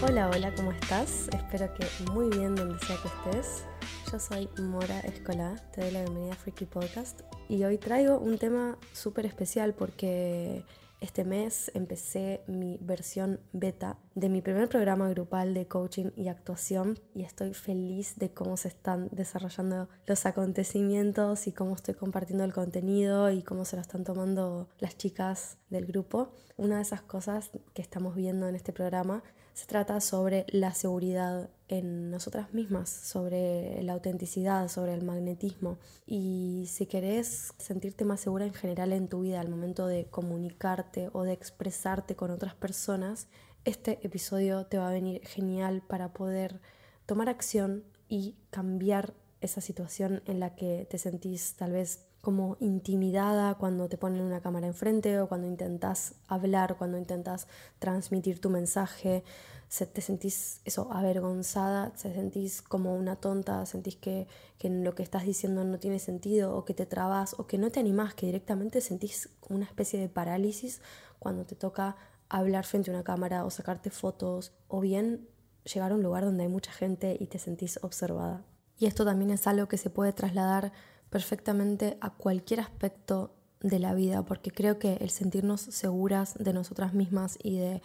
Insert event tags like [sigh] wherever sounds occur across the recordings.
Hola, hola, ¿cómo estás? Espero que muy bien donde sea que estés. Yo soy Mora Escola, te doy la bienvenida a Freaky Podcast y hoy traigo un tema súper especial porque este mes empecé mi versión beta de mi primer programa grupal de coaching y actuación y estoy feliz de cómo se están desarrollando los acontecimientos y cómo estoy compartiendo el contenido y cómo se lo están tomando las chicas del grupo. Una de esas cosas que estamos viendo en este programa se trata sobre la seguridad en nosotras mismas, sobre la autenticidad, sobre el magnetismo. Y si querés sentirte más segura en general en tu vida al momento de comunicarte o de expresarte con otras personas, este episodio te va a venir genial para poder tomar acción y cambiar esa situación en la que te sentís tal vez como intimidada cuando te ponen una cámara enfrente o cuando intentas hablar, cuando intentas transmitir tu mensaje, se, te sentís eso, avergonzada, te sentís como una tonta, sentís que, que lo que estás diciendo no tiene sentido o que te trabas o que no te animás, que directamente sentís una especie de parálisis cuando te toca hablar frente a una cámara o sacarte fotos o bien llegar a un lugar donde hay mucha gente y te sentís observada. Y esto también es algo que se puede trasladar perfectamente a cualquier aspecto de la vida, porque creo que el sentirnos seguras de nosotras mismas y de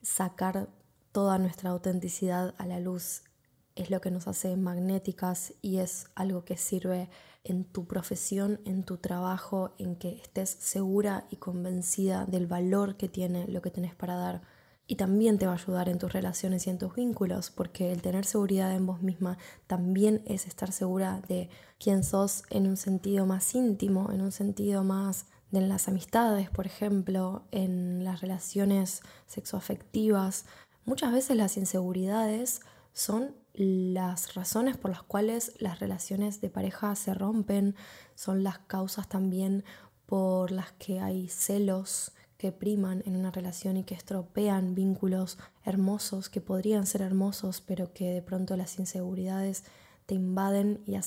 sacar toda nuestra autenticidad a la luz es lo que nos hace magnéticas y es algo que sirve en tu profesión, en tu trabajo, en que estés segura y convencida del valor que tiene lo que tenés para dar y también te va a ayudar en tus relaciones y en tus vínculos, porque el tener seguridad en vos misma también es estar segura de quién sos en un sentido más íntimo, en un sentido más de las amistades, por ejemplo, en las relaciones sexoafectivas. Muchas veces las inseguridades son las razones por las cuales las relaciones de pareja se rompen, son las causas también por las que hay celos, que priman en una relación y que estropean vínculos hermosos que podrían ser hermosos, pero que de pronto las inseguridades te invaden y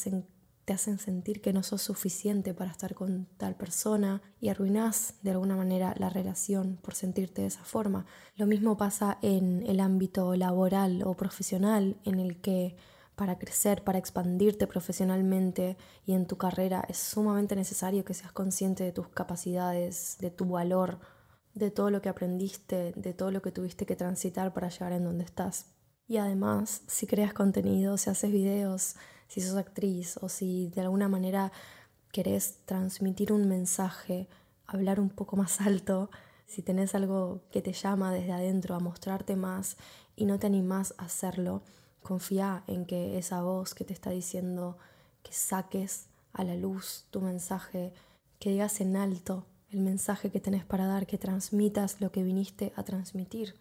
te hacen sentir que no sos suficiente para estar con tal persona y arruinás de alguna manera la relación por sentirte de esa forma. Lo mismo pasa en el ámbito laboral o profesional en el que para crecer, para expandirte profesionalmente y en tu carrera es sumamente necesario que seas consciente de tus capacidades, de tu valor, de todo lo que aprendiste, de todo lo que tuviste que transitar para llegar en donde estás. Y además, si creas contenido, si haces videos, si sos actriz o si de alguna manera querés transmitir un mensaje, hablar un poco más alto, si tenés algo que te llama desde adentro a mostrarte más y no te animás a hacerlo, confía en que esa voz que te está diciendo que saques a la luz tu mensaje, que digas en alto el mensaje que tenés para dar, que transmitas lo que viniste a transmitir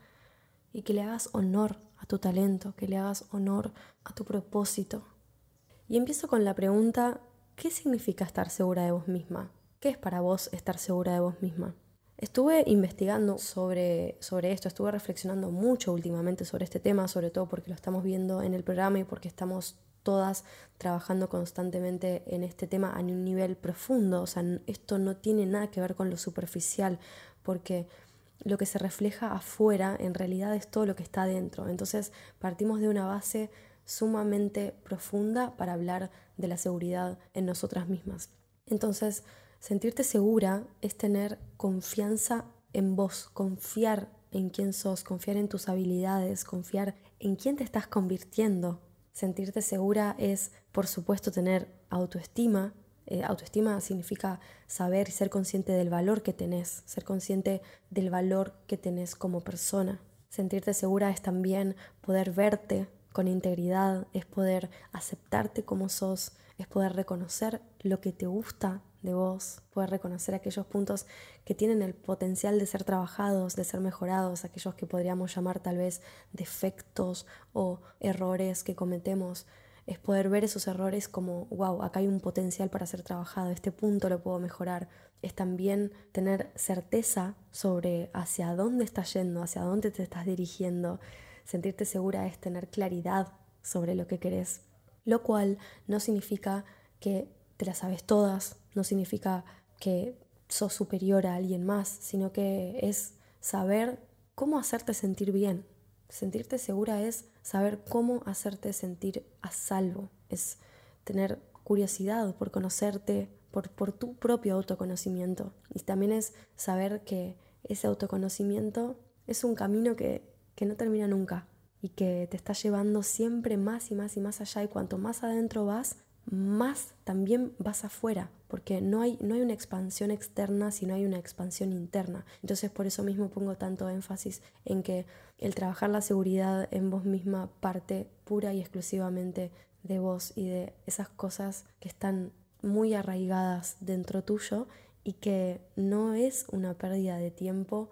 y que le hagas honor a tu talento, que le hagas honor a tu propósito. Y empiezo con la pregunta, ¿qué significa estar segura de vos misma? ¿Qué es para vos estar segura de vos misma? Estuve investigando sobre, sobre esto, estuve reflexionando mucho últimamente sobre este tema, sobre todo porque lo estamos viendo en el programa y porque estamos todas trabajando constantemente en este tema a un nivel profundo. O sea, esto no tiene nada que ver con lo superficial, porque lo que se refleja afuera en realidad es todo lo que está adentro. Entonces partimos de una base sumamente profunda para hablar de la seguridad en nosotras mismas. Entonces, sentirte segura es tener confianza en vos, confiar en quién sos, confiar en tus habilidades, confiar en quién te estás convirtiendo Sentirte segura es, por supuesto, tener autoestima. Eh, autoestima significa saber y ser consciente del valor que tenés, ser consciente del valor que tenés como persona. Sentirte segura es también poder verte con integridad, es poder aceptarte como sos, es poder reconocer lo que te gusta de vos, poder reconocer aquellos puntos que tienen el potencial de ser trabajados, de ser mejorados, aquellos que podríamos llamar tal vez defectos o errores que cometemos. Es poder ver esos errores como, wow, acá hay un potencial para ser trabajado, este punto lo puedo mejorar. Es también tener certeza sobre hacia dónde estás yendo, hacia dónde te estás dirigiendo. Sentirte segura es tener claridad sobre lo que querés, lo cual no significa que te las sabes todas, no significa que sos superior a alguien más, sino que es saber cómo hacerte sentir bien, Sentirte segura es saber cómo hacerte sentir a salvo, es tener curiosidad por conocerte, por, tu propio autoconocimiento. Y también es saber que ese autoconocimiento es un camino que, que no termina nunca y que te está llevando siempre más y más y más allá. Y cuanto más adentro vas, más también vas afuera, porque no hay, no hay una expansión externa, sino hay una expansión interna. Entonces por eso mismo pongo tanto énfasis en que el trabajar la seguridad en vos misma parte pura y exclusivamente de vos y de esas cosas que están muy arraigadas dentro tuyo y que no es una pérdida de tiempo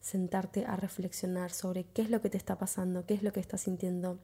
sentarte a reflexionar sobre qué es lo que te está pasando, qué es lo que estás sintiendo.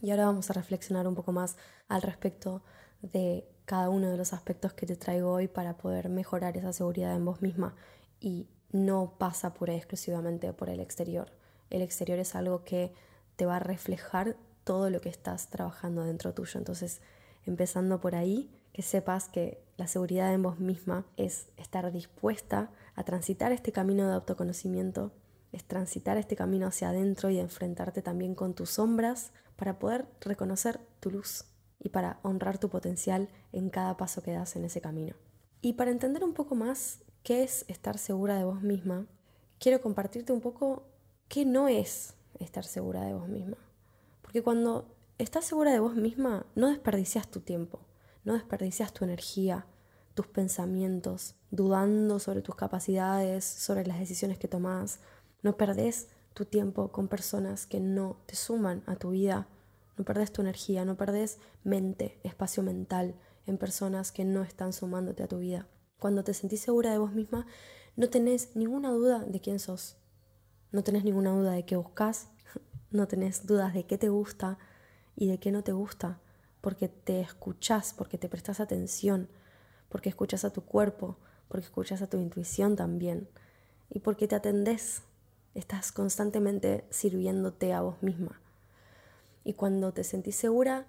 Y ahora vamos a reflexionar un poco más al respecto de cada uno de los aspectos que te traigo hoy para poder mejorar esa seguridad en vos misma y no pasa pura y exclusivamente por el exterior. El exterior es algo que te va a reflejar todo lo que estás trabajando dentro tuyo. Entonces, empezando por ahí, que sepas que la seguridad en vos misma es estar dispuesta a transitar este camino de autoconocimiento, es transitar este camino hacia adentro y enfrentarte también con tus sombras para poder reconocer tu luz y para honrar tu potencial en cada paso que das en ese camino. Y para entender un poco más qué es estar segura de vos misma, quiero compartirte un poco qué no es estar segura de vos misma. Porque cuando estás segura de vos misma, no desperdicias tu tiempo, no desperdicias tu energía, tus pensamientos, dudando sobre tus capacidades, sobre las decisiones que tomás. No perdés tu tiempo con personas que no te suman a tu vida no perdés tu energía, no perdés mente, espacio mental en personas que no están sumándote a tu vida. Cuando te sentís segura de vos misma, no tenés ninguna duda de quién sos. No tenés ninguna duda de qué buscas, [laughs] no tenés dudas de qué te gusta y de qué no te gusta, porque te escuchás, porque te prestas atención, porque escuchas a tu cuerpo, porque escuchas a tu intuición también y porque te atendés. Estás constantemente sirviéndote a vos misma. Y cuando te sentís segura,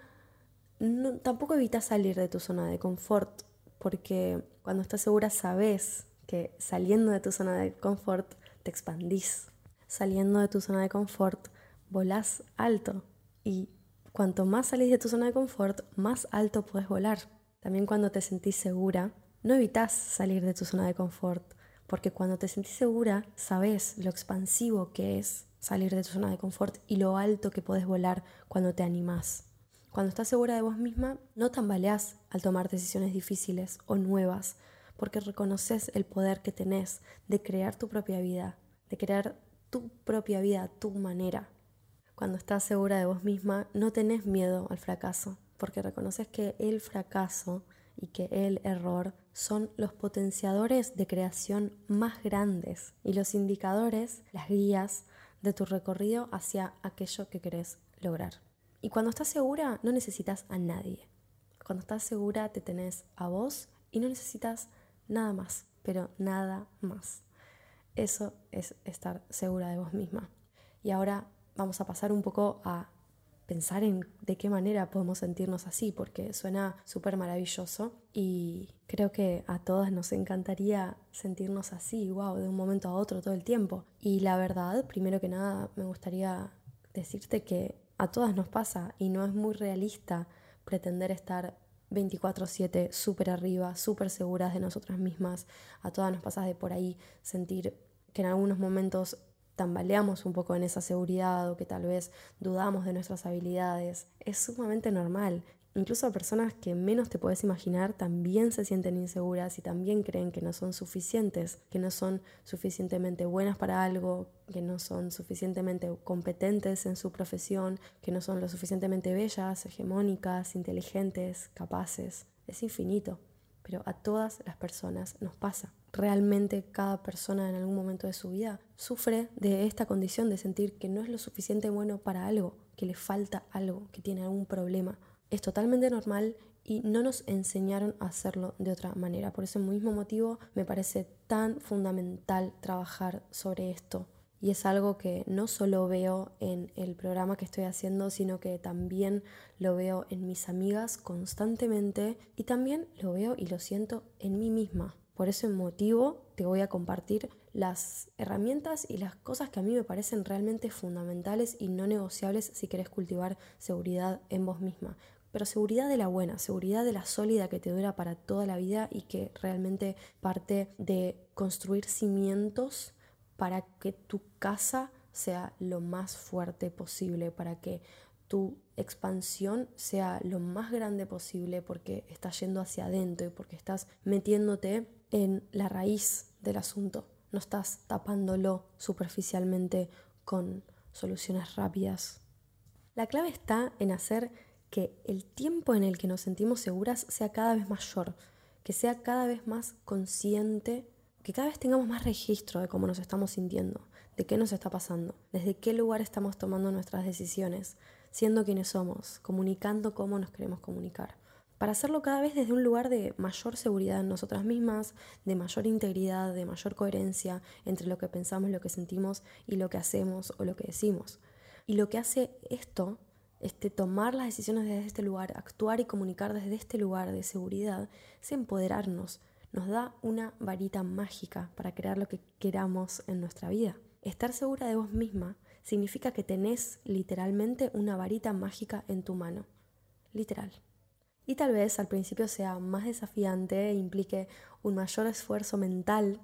tampoco evitas salir de tu zona de confort, porque cuando estás segura sabes que saliendo de tu zona de confort te expandís. Saliendo de tu zona de confort volás alto y cuanto más salís de tu zona de confort, más alto puedes volar. También cuando te sentís segura, no evitas salir de tu zona de confort, porque cuando te sentís segura, sabes lo expansivo que es salir de tu zona de confort y lo alto que puedes volar cuando te animás. Cuando estás segura de vos misma, no tambaleás al tomar decisiones difíciles o nuevas, porque reconoces el poder que tenés de crear tu propia vida, de crear tu propia vida a tu manera. Cuando estás segura de vos misma, no tenés miedo al fracaso, porque reconoces que el fracaso y que el error son los potenciadores de creación más grandes y los indicadores, las guías de tu recorrido hacia aquello que querés lograr. Y cuando estás segura, no necesitas a nadie. Cuando estás segura, te tenés a vos y no necesitas nada más, pero nada más. Eso es estar segura de vos misma. Y ahora vamos a pasar un poco a pensar en de qué manera podemos sentirnos así, porque suena súper maravilloso y creo que a todas nos encantaría sentirnos así, wow, de un momento a otro todo el tiempo. Y la verdad, primero que nada, me gustaría decirte que a todas nos pasa y no es muy realista pretender estar 24/7 súper arriba, súper seguras de nosotras mismas. A todas nos pasa de por ahí sentir que en algunos momentos tambaleamos un poco en esa seguridad o que tal vez dudamos de nuestras habilidades. Es sumamente normal. Incluso personas que menos te puedes imaginar también se sienten inseguras y también creen que no son suficientes, que no son suficientemente buenas para algo, que no son suficientemente competentes en su profesión, que no son lo suficientemente bellas, hegemónicas, inteligentes, capaces. Es infinito, pero a todas las personas nos pasa realmente cada persona en algún momento de su vida sufre de esta condición de sentir que no es lo suficiente bueno para algo, que le falta algo, que tiene algún problema. Es totalmente normal y no nos enseñaron a hacerlo de otra manera. Por ese mismo motivo me parece tan fundamental trabajar sobre esto. Y es algo que no solo veo en el programa que estoy haciendo, sino que también lo veo en mis amigas constantemente y también lo veo y lo siento en mí misma. Por ese motivo te voy a compartir las herramientas y las cosas que a mí me parecen realmente fundamentales y no negociables si querés cultivar seguridad en vos misma. Pero seguridad de la buena, seguridad de la sólida que te dura para toda la vida y que realmente parte de construir cimientos para que tu casa sea lo más fuerte posible, para que tu expansión sea lo más grande posible porque estás yendo hacia adentro y porque estás metiéndote en la raíz del asunto. No estás tapándolo superficialmente con soluciones rápidas. La clave está en hacer que el tiempo en el que nos sentimos seguras sea cada vez mayor, que sea cada vez más consciente, que cada vez tengamos más registro de cómo nos estamos sintiendo, de qué nos está pasando, desde qué lugar estamos tomando nuestras decisiones, siendo quienes somos, comunicando cómo nos queremos comunicar. Para hacerlo cada vez desde un lugar de mayor seguridad en nosotras mismas, de mayor integridad, de mayor coherencia entre lo que pensamos, lo que sentimos y lo que hacemos o lo que decimos. Y lo que hace esto, este tomar las decisiones desde este lugar, actuar y comunicar desde este lugar de seguridad, es empoderarnos, nos da una varita mágica para crear lo que queramos en nuestra vida. Estar segura de vos misma significa que tenés literalmente una varita mágica en tu mano. Literal. Y tal vez al principio sea más desafiante e implique un mayor esfuerzo mental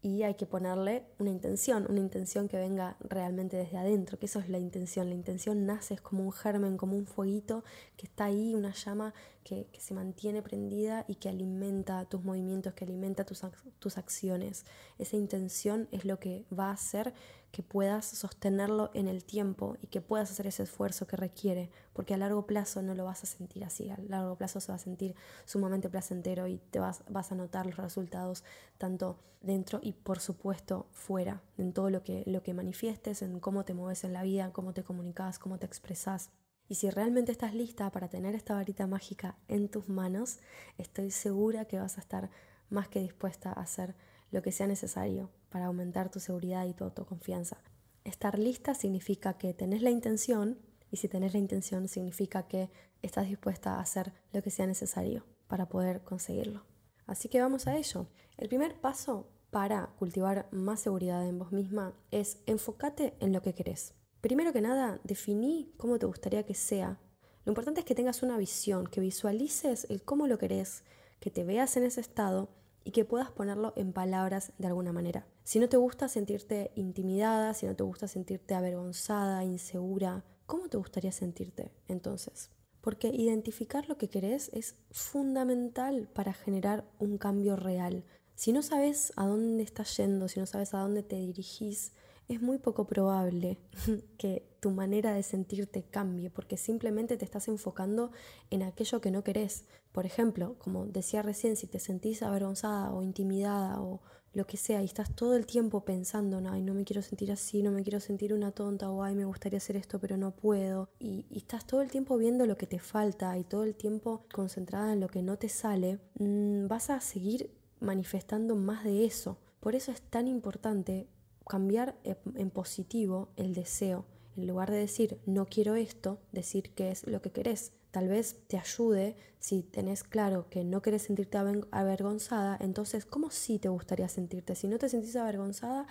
y hay que ponerle una intención, una intención que venga realmente desde adentro, que eso es la intención. La intención nace, como un germen, como un fueguito que está ahí, una llama que, se mantiene prendida y que alimenta tus movimientos, que alimenta tus, tus acciones. Esa intención es lo que va a hacer que puedas sostenerlo en el tiempo y que puedas hacer ese esfuerzo que requiere, porque a largo plazo no lo vas a sentir así, a largo plazo se va a sentir sumamente placentero y te vas, vas a notar los resultados tanto dentro y por supuesto fuera, en todo lo que, lo que manifiestes, en cómo te mueves en la vida, cómo te comunicas, cómo te expresas. Y si realmente estás lista para tener esta varita mágica en tus manos, estoy segura que vas a estar más que dispuesta a hacer lo que sea necesario para aumentar tu seguridad y tu autoconfianza. Estar lista significa que tenés la intención y si tenés la intención significa que estás dispuesta a hacer lo que sea necesario para poder conseguirlo. Así que vamos a ello. El primer paso para cultivar más seguridad en vos misma es enfócate en lo que querés. Primero que nada, definí cómo te gustaría que sea. Lo importante es que tengas una visión, que visualices el cómo lo querés, que te veas en ese estado y que puedas ponerlo en palabras de alguna manera. Si no te gusta sentirte intimidada, si no te gusta sentirte avergonzada, insegura, ¿cómo te gustaría sentirte entonces? Porque identificar lo que querés es fundamental para generar un cambio real. Si no sabes a dónde estás yendo, si no sabes a dónde te dirigís, es muy poco probable [laughs] que tu manera de sentirte cambie porque simplemente te estás enfocando en aquello que no querés. Por ejemplo, como decía recién, si te sentís avergonzada o intimidada o lo que sea y estás todo el tiempo pensando, ay, no me quiero sentir así, no me quiero sentir una tonta o ay, me gustaría hacer esto pero no puedo y, estás todo el tiempo viendo lo que te falta y todo el tiempo concentrada en lo que no te sale, mm, vas a seguir manifestando más de eso. Por eso es tan importante cambiar en positivo el deseo. En lugar de decir no quiero esto, decir qué es lo que querés. Tal vez te ayude si tenés claro que no querés sentirte avergonzada, entonces ¿cómo sí te gustaría sentirte? Si no te sentís avergonzada,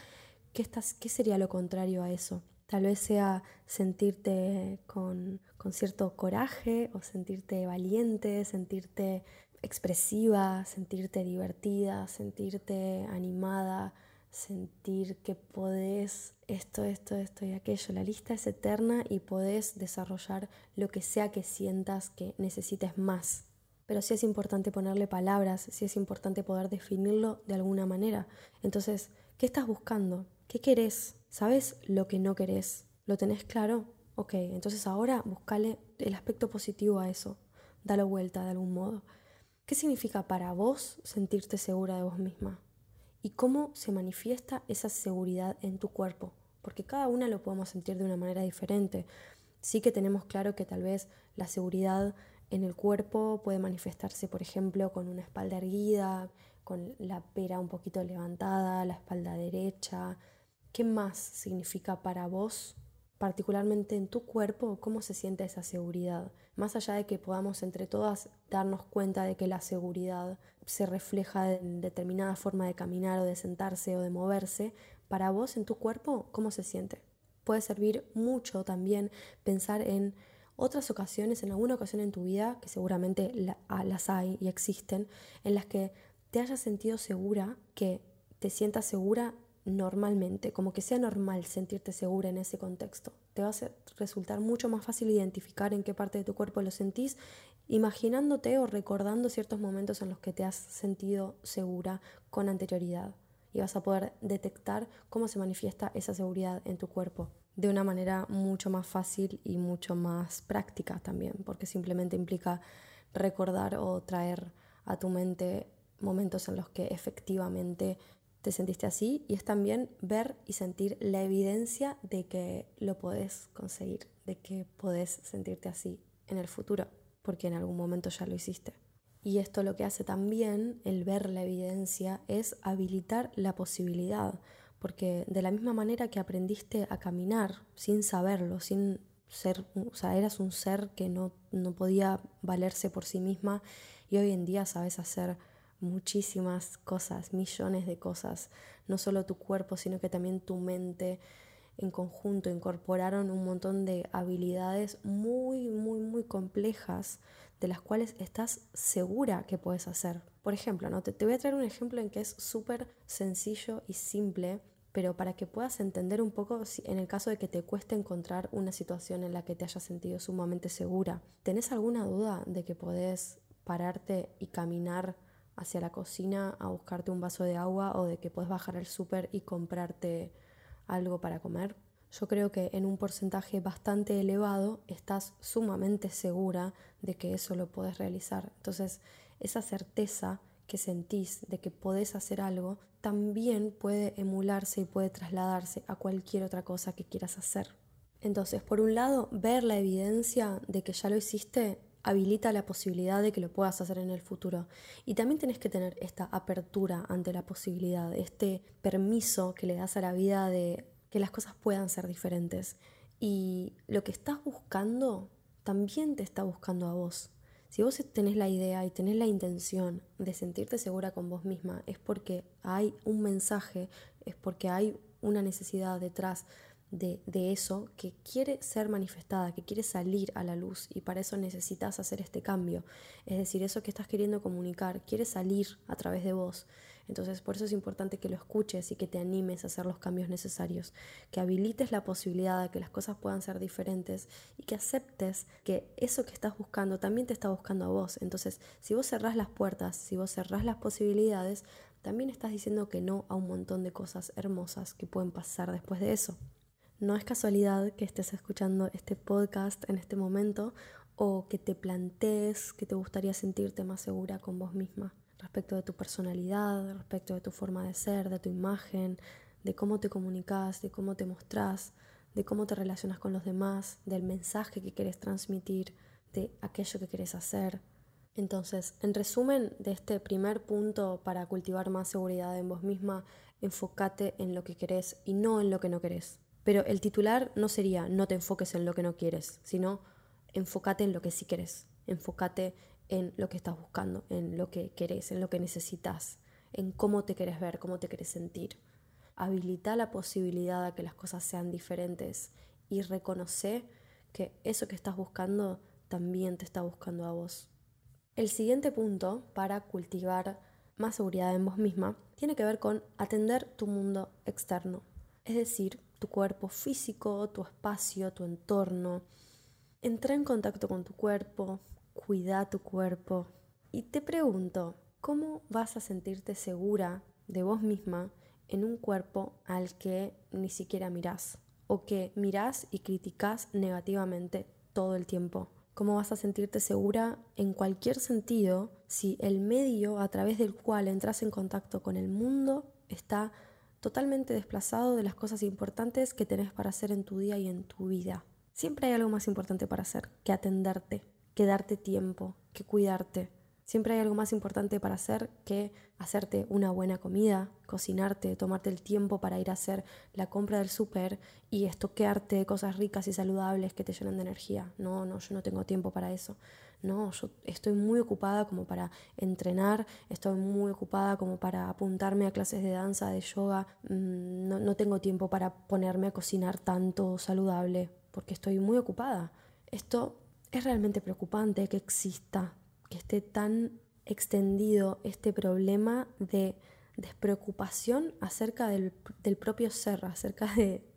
¿qué, estás, qué sería lo contrario a eso? Tal vez sea sentirte con, con cierto coraje o sentirte valiente, sentirte expresiva, sentirte divertida, sentirte animada, sentir que podés esto, esto, esto y aquello. La lista es eterna y podés desarrollar lo que sea que sientas que necesites más. Pero sí es importante ponerle palabras, sí es importante poder definirlo de alguna manera. Entonces, ¿qué estás buscando? ¿Qué querés? ¿Sabes lo que no querés? ¿Lo tenés claro? Ok, entonces ahora buscale el aspecto positivo a eso. Dalo vuelta de algún modo. ¿Qué significa para vos sentirte segura de vos misma? Y cómo se manifiesta esa seguridad en tu cuerpo, porque cada una lo podemos sentir de una manera diferente. Sí que tenemos claro que tal vez la seguridad en el cuerpo puede manifestarse, por ejemplo, con una espalda erguida, con la pera un poquito levantada, la espalda derecha. ¿Qué más significa para vos particularmente en tu cuerpo, cómo se siente esa seguridad. Más allá de que podamos entre todas darnos cuenta de que la seguridad se refleja en determinada forma de caminar o de sentarse o de moverse, para vos en tu cuerpo, ¿cómo se siente? Puede servir mucho también pensar en otras ocasiones, en alguna ocasión en tu vida, que seguramente ah, las hay y existen, en las que te hayas sentido segura, que te sientas segura normalmente, como que sea normal sentirte segura en ese contexto. Te va a resultar mucho más fácil identificar en qué parte de tu cuerpo lo sentís, imaginándote o recordando ciertos momentos en los que te has sentido segura con anterioridad. Y vas a poder detectar cómo se manifiesta esa seguridad en tu cuerpo de una manera mucho más fácil y mucho más práctica también, porque simplemente implica recordar o traer a tu mente momentos en los que efectivamente te sentiste así y es también ver y sentir la evidencia de que lo podés conseguir, de que podés sentirte así en el futuro, porque en algún momento ya lo hiciste. Y esto lo que hace también, el ver la evidencia, es habilitar la posibilidad, porque de la misma manera que aprendiste a caminar sin saberlo, sin ser, o sea, eras un ser que no, no podía valerse por sí misma y hoy en día sabes hacer muchísimas cosas, millones de cosas, no solo tu cuerpo, sino que también tu mente en conjunto incorporaron un montón de habilidades muy, muy, muy complejas de las cuales estás segura que puedes hacer. Por ejemplo, ¿no? te, te voy a traer un ejemplo en que es súper sencillo y simple, pero para que puedas entender un poco en el caso de que te cueste encontrar una situación en la que te hayas sentido sumamente segura. ¿Tenés alguna duda de que podés pararte y caminar hacia la cocina a buscarte un vaso de agua o de que puedes bajar al súper y comprarte algo para comer. Yo creo que en un porcentaje bastante elevado estás sumamente segura de que eso lo puedes realizar. Entonces, esa certeza que sentís de que podés hacer algo también puede emularse y puede trasladarse a cualquier otra cosa que quieras hacer. Entonces, por un lado, ver la evidencia de que ya lo hiciste habilita la posibilidad de que lo puedas hacer en el futuro. Y también tenés que tener esta apertura ante la posibilidad, este permiso que le das a la vida de que las cosas puedan ser diferentes. Y lo que estás buscando también te está buscando a vos. Si vos tenés la idea y tenés la intención de sentirte segura con vos misma, es porque hay un mensaje, es porque hay una necesidad detrás de, eso que quiere ser manifestada, que quiere salir a la luz y para eso necesitas hacer este cambio. Es decir, eso que estás queriendo comunicar quiere salir a través de vos. Entonces, por eso es importante que lo escuches y que te animes a hacer los cambios necesarios, que habilites la posibilidad de que las cosas puedan ser diferentes y que aceptes que eso que estás buscando también te está buscando a vos. Entonces, si vos cerrás las puertas, si vos cerrás las posibilidades, también estás diciendo que no a un montón de cosas hermosas que pueden pasar después de eso. No es casualidad que estés escuchando este podcast en este momento o que te plantees que te gustaría sentirte más segura con vos misma respecto de tu personalidad, respecto de tu forma de ser, de tu imagen, de cómo te comunicas, de cómo te mostrás, de cómo te relacionas con los demás, del mensaje que quieres transmitir, de aquello que quieres hacer. Entonces, en resumen de este primer punto para cultivar más seguridad en vos misma, enfócate en lo que querés y no en lo que no querés. Pero el titular no sería no te enfoques en lo que no quieres, sino enfócate en lo que sí quieres. Enfócate en lo que estás buscando, en lo que querés, en lo que necesitas, en cómo te querés ver, cómo te querés sentir. Habilita la posibilidad de que las cosas sean diferentes y reconoce que eso que estás buscando también te está buscando a vos. El siguiente punto para cultivar más seguridad en vos misma tiene que ver con atender tu mundo externo, es decir, tu cuerpo físico, tu espacio, tu entorno. Entra en contacto con tu cuerpo, cuida tu cuerpo. Y te pregunto, ¿cómo vas a sentirte segura de vos misma en un cuerpo al que ni siquiera mirás? O que mirás y criticas negativamente todo el tiempo. ¿Cómo vas a sentirte segura en cualquier sentido si el medio a través del cual entras en contacto con el mundo está totalmente desplazado de las cosas importantes que tenés para hacer en tu día y en tu vida. Siempre hay algo más importante para hacer que atenderte, que darte tiempo, que cuidarte. Siempre hay algo más importante para hacer que hacerte una buena comida, cocinarte, tomarte el tiempo para ir a hacer la compra del súper y estoquearte cosas ricas y saludables que te llenan de energía. No, no, yo no tengo tiempo para eso. No, yo estoy muy ocupada como para entrenar, estoy muy ocupada como para apuntarme a clases de danza, de yoga. Mm, no, no tengo tiempo para ponerme a cocinar tanto saludable porque estoy muy ocupada. Esto es realmente preocupante que exista que esté tan extendido este problema de despreocupación acerca del, propio ser, acerca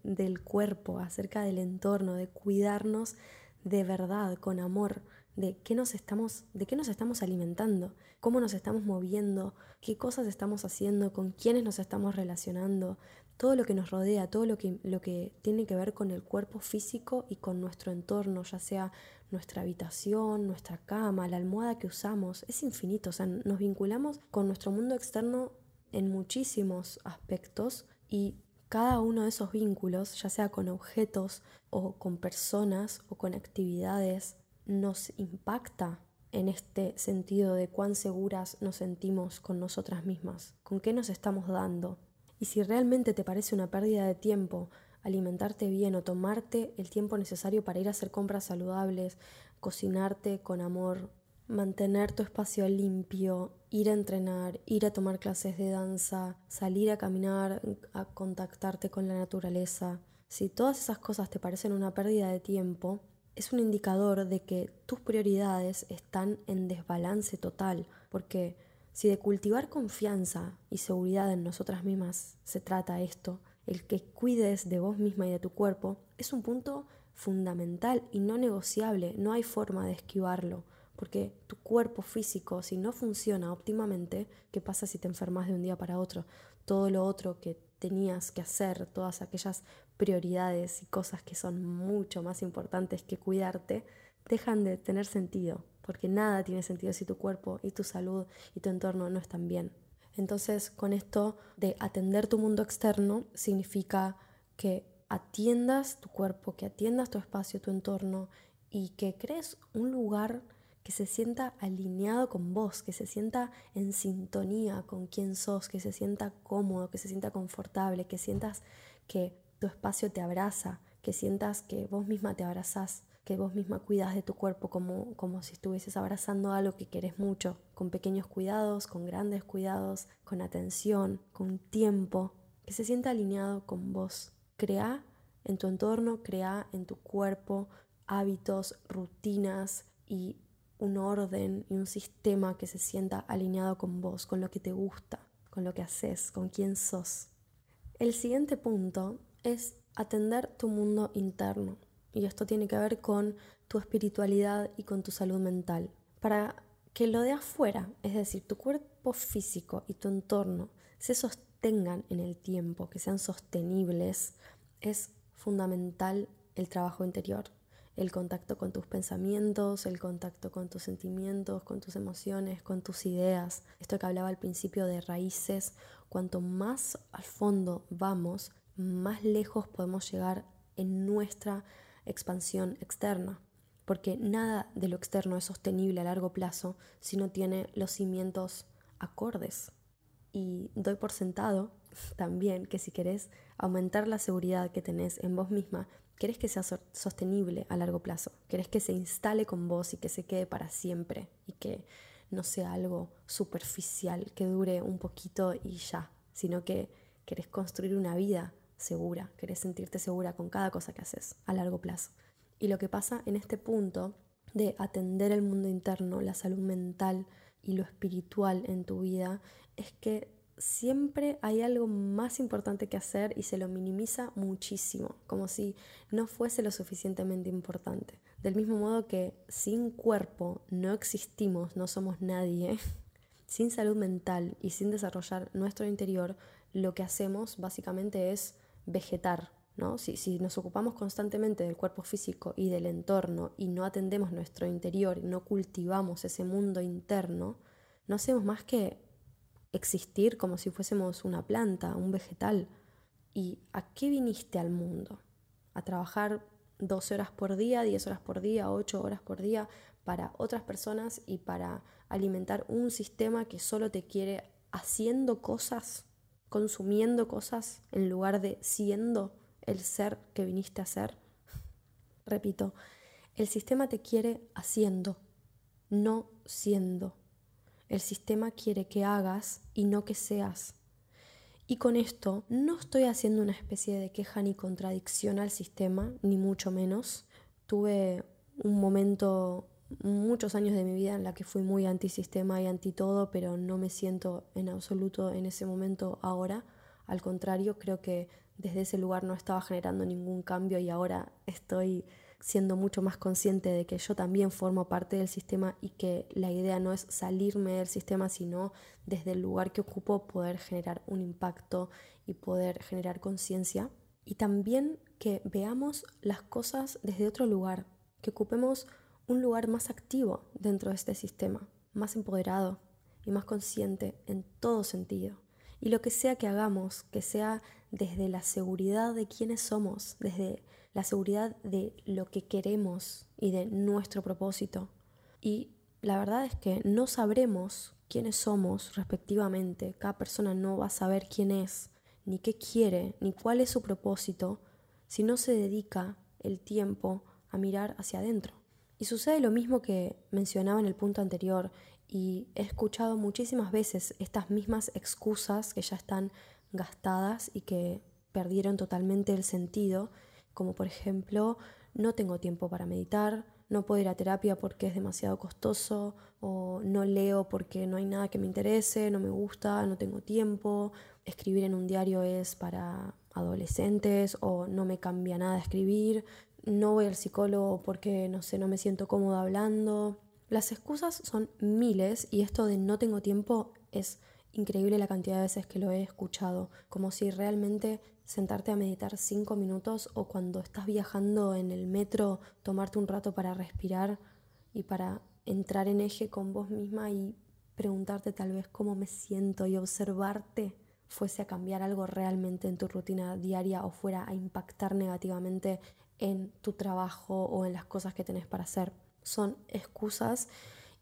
del cuerpo, acerca del entorno, de cuidarnos de verdad, con amor, de qué nos estamos, de qué nos estamos alimentando, cómo nos estamos moviendo, qué cosas estamos haciendo, con quiénes nos estamos relacionando, todo lo que nos rodea, todo lo que, lo que tiene que ver con el cuerpo físico y con nuestro entorno, ya sea nuestra habitación, nuestra cama, la almohada que usamos, es infinito, o sea, nos vinculamos con nuestro mundo externo en muchísimos aspectos y cada uno de esos vínculos, ya sea con objetos o con personas o con actividades, nos impacta en este sentido de cuán seguras nos sentimos con nosotras mismas, con qué nos estamos dando, y si realmente te parece una pérdida de tiempo alimentarte bien o tomarte el tiempo necesario para ir a hacer compras saludables, cocinarte con amor, mantener tu espacio limpio, ir a entrenar, ir a tomar clases de danza, salir a caminar, a contactarte con la naturaleza. Si todas esas cosas te parecen una pérdida de tiempo, es un indicador de que tus prioridades están en desbalance total, porque si de cultivar confianza y seguridad en nosotras mismas se trata esto, el que cuides de vos misma y de tu cuerpo es un punto fundamental y no negociable, no hay forma de esquivarlo, porque tu cuerpo físico, si no funciona óptimamente, ¿qué pasa si te enfermas de un día para otro? Todo lo otro que tenías que hacer, todas aquellas prioridades y cosas que son mucho más importantes que cuidarte, dejan de tener sentido porque nada tiene sentido si tu cuerpo y tu salud y tu entorno no están bien. Entonces, con esto de atender tu mundo externo significa que atiendas tu cuerpo, que atiendas tu espacio, tu entorno y que crees un lugar que se sienta alineado con vos, que se sienta en sintonía con quién sos, que se sienta cómodo, que se sienta confortable, que sientas que tu espacio te abraza, que sientas que vos misma te abrazás que vos misma cuidas de tu cuerpo como, como si estuvieses abrazando algo que querés mucho, con pequeños cuidados, con grandes cuidados, con atención, con tiempo, que se sienta alineado con vos. Crea en tu entorno, crea en tu cuerpo hábitos, rutinas y un orden y un sistema que se sienta alineado con vos, con lo que te gusta, con lo que haces, con quién sos. El siguiente punto es atender tu mundo interno. Y esto tiene que ver con tu espiritualidad y con tu salud mental. Para que lo de afuera, es decir, tu cuerpo físico y tu entorno, se sostengan en el tiempo, que sean sostenibles, es fundamental el trabajo interior, el contacto con tus pensamientos, el contacto con tus sentimientos, con tus emociones, con tus ideas. Esto que hablaba al principio de raíces, cuanto más al fondo vamos, más lejos podemos llegar en nuestra expansión externa, porque nada de lo externo es sostenible a largo plazo si no tiene los cimientos acordes. Y doy por sentado [laughs] también que si querés aumentar la seguridad que tenés en vos misma, querés que sea sostenible a largo plazo, querés que se instale con vos y que se quede para siempre y que no sea algo superficial, que dure un poquito y ya, sino que querés construir una vida segura, querés sentirte segura con cada cosa que haces a largo plazo. Y lo que pasa en este punto de atender el mundo interno, la salud mental y lo espiritual en tu vida es que siempre hay algo más importante que hacer y se lo minimiza muchísimo, como si no fuese lo suficientemente importante. Del mismo modo que sin cuerpo no existimos, no somos nadie, [laughs] sin salud mental y sin desarrollar nuestro interior, lo que hacemos básicamente es vegetar. ¿no? Si, si nos ocupamos constantemente del cuerpo físico y del entorno y no atendemos nuestro interior y no cultivamos ese mundo interno, no hacemos más que existir como si fuésemos una planta, un vegetal. ¿Y a qué viniste al mundo? A trabajar 12 horas por día, 10 horas por día, 8 horas por día para otras personas y para alimentar un sistema que solo te quiere haciendo cosas, consumiendo cosas en lugar de siendo el ser que viniste a ser. Repito, el sistema te quiere haciendo, no siendo. El sistema quiere que hagas y no que seas. Y con esto no estoy haciendo una especie de queja ni contradicción al sistema, ni mucho menos. Tuve un momento, muchos años de mi vida en la que fui muy antisistema y anti todo, pero no me siento en absoluto en ese momento ahora. Al contrario, creo que desde ese lugar no estaba generando ningún cambio y ahora estoy siendo mucho más consciente de que yo también formo parte del sistema y que la idea no es salirme del sistema, sino desde el lugar que ocupo poder generar un impacto y poder generar conciencia. Y también que veamos las cosas desde otro lugar, que ocupemos un lugar más activo dentro de este sistema, más empoderado y más consciente en todo sentido. Y lo que sea que hagamos, que sea desde la seguridad de quiénes somos, desde la seguridad de lo que queremos y de nuestro propósito. Y la verdad es que no sabremos quiénes somos respectivamente, cada persona no va a saber quién es, ni qué quiere, ni cuál es su propósito, si no se dedica el tiempo a mirar hacia adentro. Y sucede lo mismo que mencionaba en el punto anterior, y he escuchado muchísimas veces estas mismas excusas que ya están gastadas y que perdieron totalmente el sentido como por ejemplo no tengo tiempo para meditar, no puedo ir a terapia porque es demasiado costoso, o no leo porque no hay nada que me interese, no me gusta, no tengo tiempo, escribir en un diario es para adolescentes o no me cambia nada escribir, no voy al psicólogo porque no sé, no me siento cómoda hablando. Las excusas son miles y esto de no tengo tiempo es increíble la cantidad de veces que lo he escuchado, como si realmente sentarte a meditar cinco minutos o cuando estás viajando en el metro, tomarte un rato para respirar y para entrar en eje con vos misma y preguntarte tal vez cómo me siento y observarte fuese a cambiar algo realmente en tu rutina diaria o fuera a impactar negativamente en tu trabajo o en las cosas que tenés para hacer. Son excusas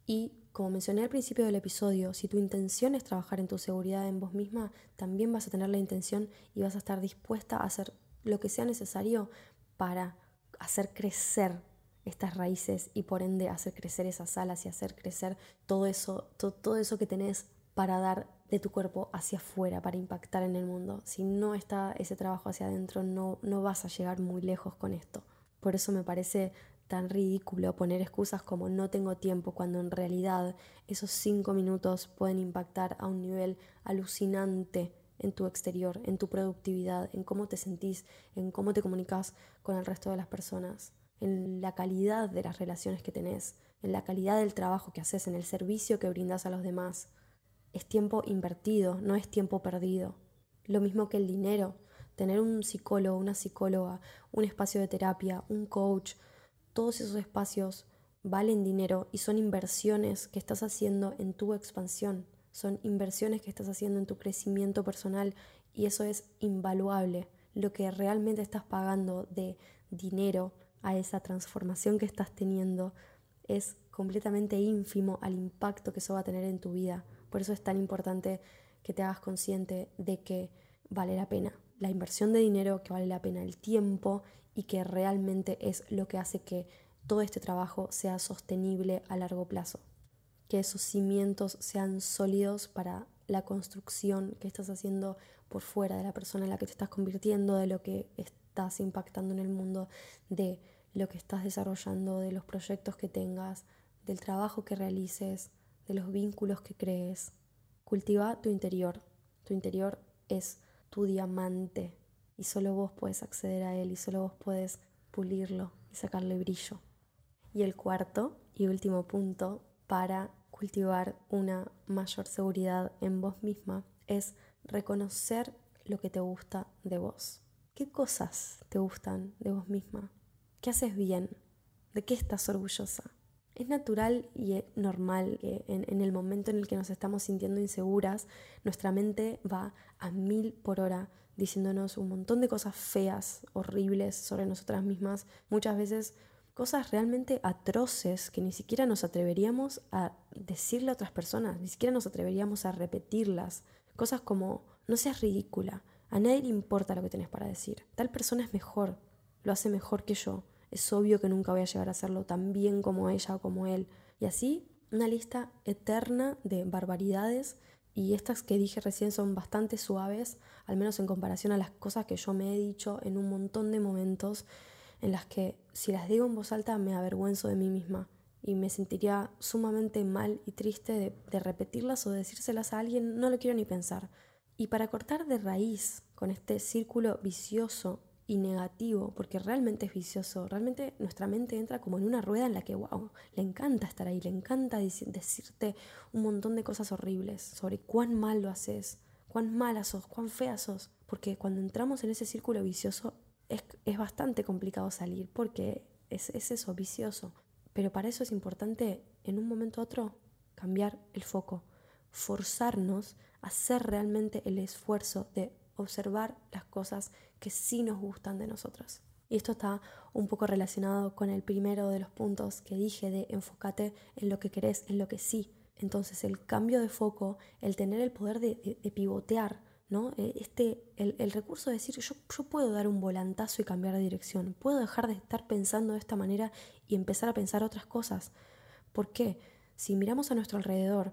y como mencioné al principio del episodio, si tu intención es trabajar en tu seguridad en vos misma, también vas a tener la intención y vas a estar dispuesta a hacer lo que sea necesario para hacer crecer estas raíces y por ende hacer crecer esas alas y hacer crecer todo eso, todo, eso que tenés para dar de tu cuerpo hacia afuera, para impactar en el mundo. Si no está ese trabajo hacia adentro, no, no vas a llegar muy lejos con esto. Por eso me parece tan ridículo poner excusas como no tengo tiempo cuando en realidad esos cinco minutos pueden impactar a un nivel alucinante en tu exterior, en tu productividad, en cómo te sentís, en cómo te comunicas con el resto de las personas, en la calidad de las relaciones que tenés, en la calidad del trabajo que haces, en el servicio que brindas a los demás. Es tiempo invertido, no es tiempo perdido. Lo mismo que el dinero, tener un psicólogo, una psicóloga, un espacio de terapia, un coach, todos esos espacios valen dinero y son inversiones que estás haciendo en tu expansión, son inversiones que estás haciendo en tu crecimiento personal y eso es invaluable. Lo que realmente estás pagando de dinero a esa transformación que estás teniendo es completamente ínfimo al impacto que eso va a tener en tu vida. Por eso es tan importante que te hagas consciente de que vale la pena la inversión de dinero, que vale la pena el tiempo y que realmente es lo que hace que todo este trabajo sea sostenible a largo plazo, que esos cimientos sean sólidos para la construcción que estás haciendo por fuera de la persona en la que te estás convirtiendo, de lo que estás impactando en el mundo, de lo que estás desarrollando, de los proyectos que tengas, del trabajo que realices, de los vínculos que crees. Cultiva tu interior. Tu interior es tu diamante y solo vos puedes acceder a él y solo vos puedes pulirlo y sacarle brillo. Y el cuarto y último punto para cultivar una mayor seguridad en vos misma es reconocer lo que te gusta de vos. ¿Qué cosas te gustan de vos misma? ¿Qué haces bien? ¿De qué estás orgullosa? Es natural y normal que en, el momento en el que nos estamos sintiendo inseguras, nuestra mente va a mil por hora diciéndonos un montón de cosas feas, horribles sobre nosotras mismas, muchas veces cosas realmente atroces que ni siquiera nos atreveríamos a decirle a otras personas, ni siquiera nos atreveríamos a repetirlas. Cosas como, no seas ridícula, a nadie le importa lo que tenés para decir, tal persona es mejor, lo hace mejor que yo, es obvio que nunca voy a llegar a hacerlo tan bien como ella o como él. Y así, una lista eterna de barbaridades y estas que dije recién son bastante suaves, al menos en comparación a las cosas que yo me he dicho en un montón de momentos en las que si las digo en voz alta me avergüenzo de mí misma y me sentiría sumamente mal y triste de, de repetirlas o decírselas a alguien, no lo quiero ni pensar. Y para cortar de raíz con este círculo vicioso y negativo, porque realmente es vicioso, realmente nuestra mente entra como en una rueda en la que, wow, le encanta estar ahí, le encanta decirte un montón de cosas horribles sobre cuán mal lo haces, cuán mala sos, cuán fea sos, porque cuando entramos en ese círculo vicioso es, es bastante complicado salir, porque es, es eso, vicioso. Pero para eso es importante en un momento u otro cambiar el foco, forzarnos a hacer realmente el esfuerzo de observar las cosas que sí nos gustan de nosotros. Y esto está un poco relacionado con el primero de los puntos que dije de enfócate en lo que querés, en lo que sí. Entonces el cambio de foco, el tener el poder de, pivotear, ¿no? E, este, el, recurso de decir yo, yo puedo dar un volantazo y cambiar de dirección, puedo dejar de estar pensando de esta manera y empezar a pensar otras cosas. ¿Por qué? Si miramos a nuestro alrededor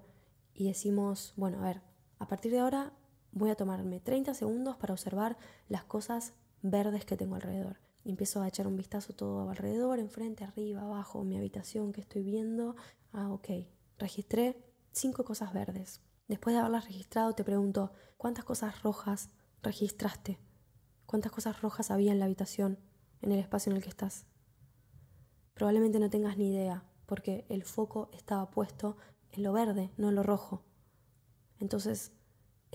y decimos, bueno, a ver, a partir de ahora voy a tomarme 30 segundos para observar las cosas verdes que tengo alrededor. empiezo a echar un vistazo todo alrededor, enfrente, arriba, abajo, mi habitación que estoy viendo. Ah, ok. Registré cinco cosas verdes. Después de haberlas registrado, te pregunto, ¿cuántas cosas rojas registraste? ¿Cuántas cosas rojas había en la habitación, en el espacio en el que estás? Probablemente no tengas ni idea, porque el foco estaba puesto en lo verde, no en lo rojo. Entonces,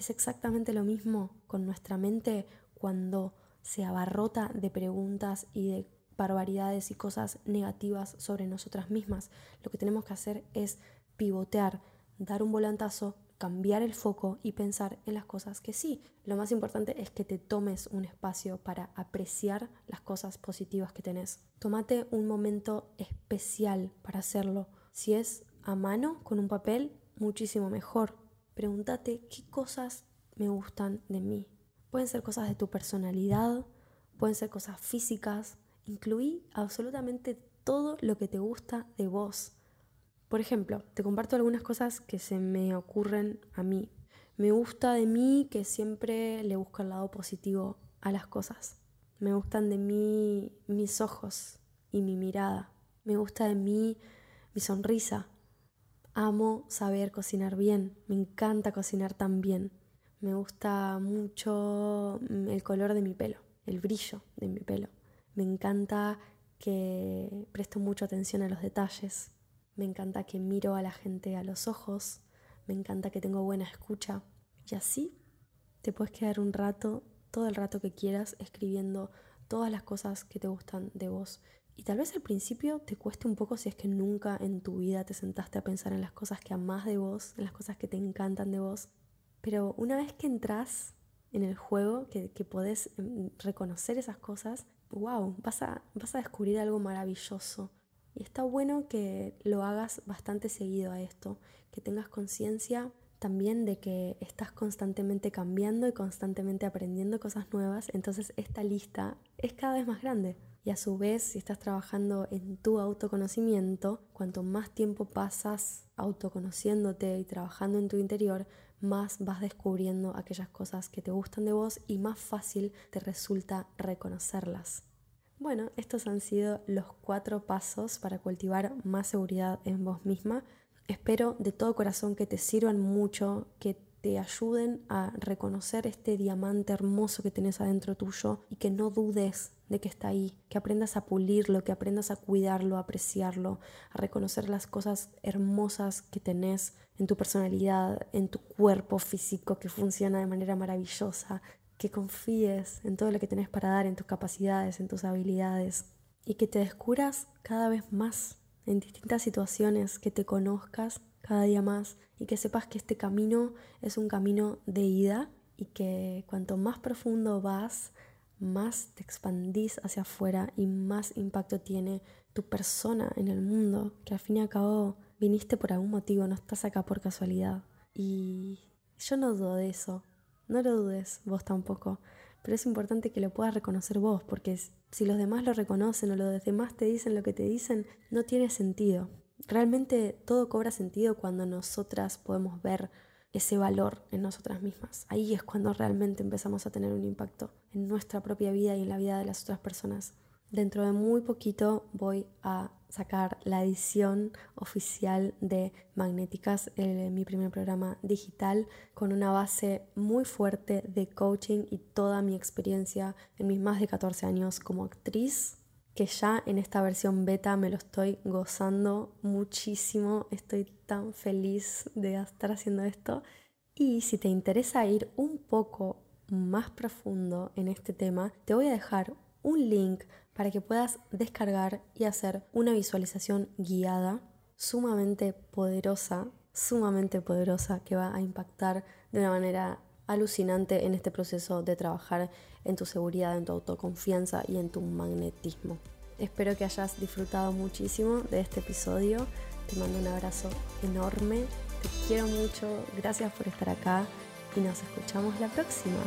es exactamente lo mismo con nuestra mente cuando se abarrota de preguntas y de barbaridades y cosas negativas sobre nosotras mismas. Lo que tenemos que hacer es pivotear, dar un volantazo, cambiar el foco y pensar en las cosas que sí. Lo más importante es que te tomes un espacio para apreciar las cosas positivas que tenés. Tómate un momento especial para hacerlo. Si es a mano, con un papel, muchísimo mejor. Pregúntate qué cosas me gustan de mí. Pueden ser cosas de tu personalidad, pueden ser cosas físicas. Incluí absolutamente todo lo que te gusta de vos. Por ejemplo, te comparto algunas cosas que se me ocurren a mí. Me gusta de mí que siempre le busco el lado positivo a las cosas. Me gustan de mí mis ojos y mi mirada. Me gusta de mí mi sonrisa, Amo saber cocinar bien, me encanta cocinar tan bien. Me gusta mucho mm, el color de mi pelo, el brillo de mi pelo. Me encanta que presto mucha atención a los detalles. Me encanta que miro a la gente a los ojos. Me encanta que tengo buena escucha. Y así te puedes quedar un rato, todo el rato que quieras, escribiendo todas las cosas que te gustan de vos. Y tal vez al principio te cueste un poco si es que nunca en tu vida te sentaste a pensar en las cosas que amás de vos, en las cosas que te encantan de vos. Pero una vez que entras en el juego, que, que podés em, reconocer esas cosas, wow, vas a, vas a descubrir algo maravilloso. Y está bueno que lo hagas bastante seguido a esto, que tengas conciencia también de que estás constantemente cambiando y constantemente aprendiendo cosas nuevas, entonces esta lista es cada vez más grande. Y a su vez, si estás trabajando en tu autoconocimiento, cuanto más tiempo pasas autoconociéndote y trabajando en tu interior, más vas descubriendo aquellas cosas que te gustan de vos y más fácil te resulta reconocerlas. Bueno, estos han sido los cuatro pasos para cultivar más seguridad en vos misma. Espero de todo corazón que te sirvan mucho, que te ayuden a reconocer este diamante hermoso que tenés adentro tuyo y que no dudes de que está ahí, que aprendas a pulirlo, que aprendas a cuidarlo, a apreciarlo, a reconocer las cosas hermosas que tenés en tu personalidad, en tu cuerpo físico que funciona de manera maravillosa, que confíes en todo lo que tenés para dar, en tus capacidades, en tus habilidades y que te descubras cada vez más en distintas situaciones, que te conozcas cada día más y que sepas que este camino es un camino de ida y que cuanto más profundo vas, más te expandís hacia afuera y más impacto tiene tu persona en el mundo, que al fin y al cabo viniste por algún motivo, no estás acá por casualidad. Y yo no dudo de eso, no lo dudes, vos tampoco, pero es importante que lo puedas reconocer vos, porque si los demás lo reconocen o los demás te dicen lo que te dicen, no tiene sentido. Realmente todo cobra sentido cuando nosotras podemos ver ese valor en nosotras mismas. Ahí es cuando realmente empezamos a tener un impacto en nuestra propia vida y en la vida de las otras personas. Dentro de muy poquito voy a sacar la edición oficial de Magnéticas, mi primer programa digital, con una base muy fuerte de coaching y toda mi experiencia en mis más de 14 años como actriz, que ya en esta versión beta me lo estoy gozando muchísimo, estoy tan feliz de estar haciendo esto. Y si te interesa ir un poco más profundo en este tema, te voy a dejar un link para que puedas descargar y hacer una visualización guiada sumamente poderosa, sumamente poderosa que va a impactar de una manera alucinante en este proceso de trabajar en tu seguridad, en tu autoconfianza y en tu magnetismo. Espero que hayas disfrutado muchísimo de este episodio. Te mando un abrazo enorme. Te quiero mucho. Gracias por estar acá y nos escuchamos la próxima.